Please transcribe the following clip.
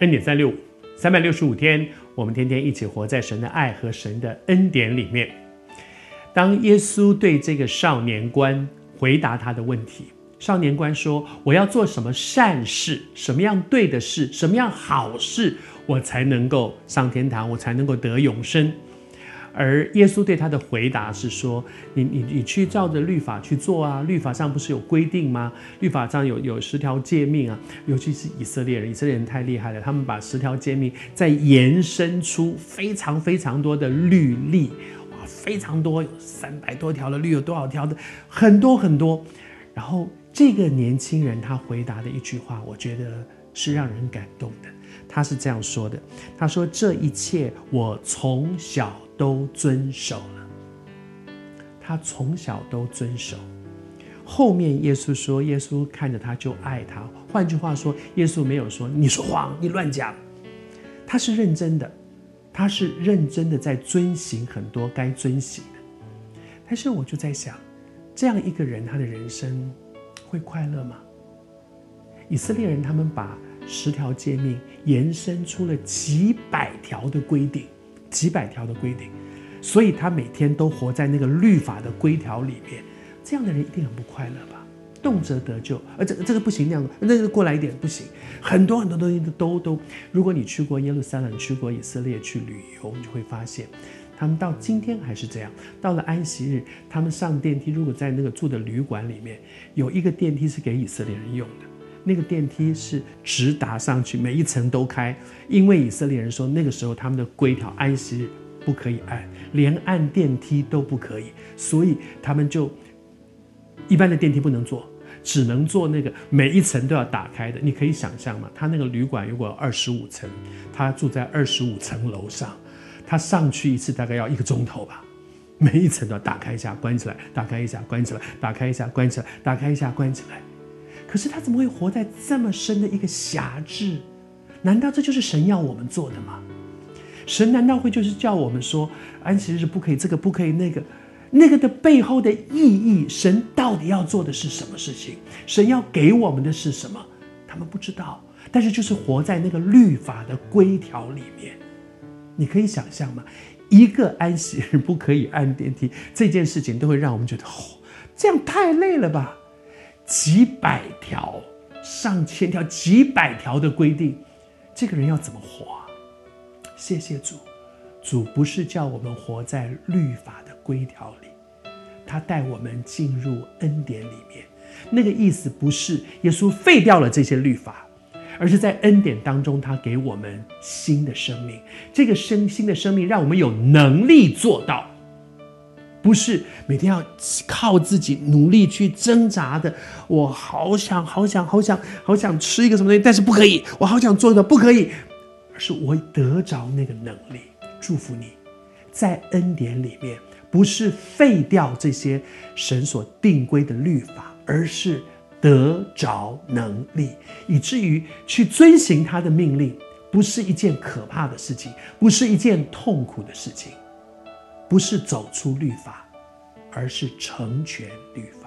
恩典三六五，三百六十五天，我们天天一起活在神的爱和神的恩典里面。当耶稣对这个少年官回答他的问题，少年官说：“我要做什么善事，什么样对的事，什么样好事，我才能够上天堂，我才能够得永生。”而耶稣对他的回答是说：“你你你去照着律法去做啊，律法上不是有规定吗？律法上有有十条诫命啊，尤其是以色列人，以色列人太厉害了，他们把十条诫命再延伸出非常非常多的律例，哇，非常多，有三百多条的律，有多少条的，很多很多。然后这个年轻人他回答的一句话，我觉得是让人感动的。他是这样说的：他说这一切我从小。”都遵守了，他从小都遵守。后面耶稣说，耶稣看着他就爱他。换句话说，耶稣没有说你说谎，你乱讲，他是认真的，他是认真的在遵行很多该遵行的。但是我就在想，这样一个人，他的人生会快乐吗？以色列人他们把十条诫命延伸出了几百条的规定。几百条的规定，所以他每天都活在那个律法的规条里面。这样的人一定很不快乐吧？动辄得咎，而这这个不行，那样的那个过来一点不行。很多很多东西都都都。如果你去过耶路撒冷，去过以色列去旅游，你就会发现，他们到今天还是这样。到了安息日，他们上电梯，如果在那个住的旅馆里面有一个电梯是给以色列人用的。那个电梯是直达上去，每一层都开，因为以色列人说那个时候他们的规条，安息日不可以按，连按电梯都不可以，所以他们就一般的电梯不能坐，只能坐那个每一层都要打开的。你可以想象吗？他那个旅馆如果二十五层，他住在二十五层楼上，他上去一次大概要一个钟头吧，每一层都要打开一下，关起来，打开一下，关起来，打开一下，关起来，打开一下，关起来。可是他怎么会活在这么深的一个辖制？难道这就是神要我们做的吗？神难道会就是叫我们说安息日不可以这个不可以那个？那个的背后的意义，神到底要做的是什么事情？神要给我们的是什么？他们不知道。但是就是活在那个律法的规条里面。你可以想象吗？一个安息日不可以按电梯这件事情，都会让我们觉得哦，这样太累了吧。几百条、上千条、几百条的规定，这个人要怎么活？谢谢主，主不是叫我们活在律法的规条里，他带我们进入恩典里面。那个意思不是耶稣废掉了这些律法，而是在恩典当中，他给我们新的生命。这个生新的生命，让我们有能力做到。不是每天要靠自己努力去挣扎的。我好想好想好想好想吃一个什么东西，但是不可以。我好想做的不可以，而是我得着那个能力。祝福你，在恩典里面，不是废掉这些神所定规的律法，而是得着能力，以至于去遵行他的命令，不是一件可怕的事情，不是一件痛苦的事情。不是走出律法，而是成全律法。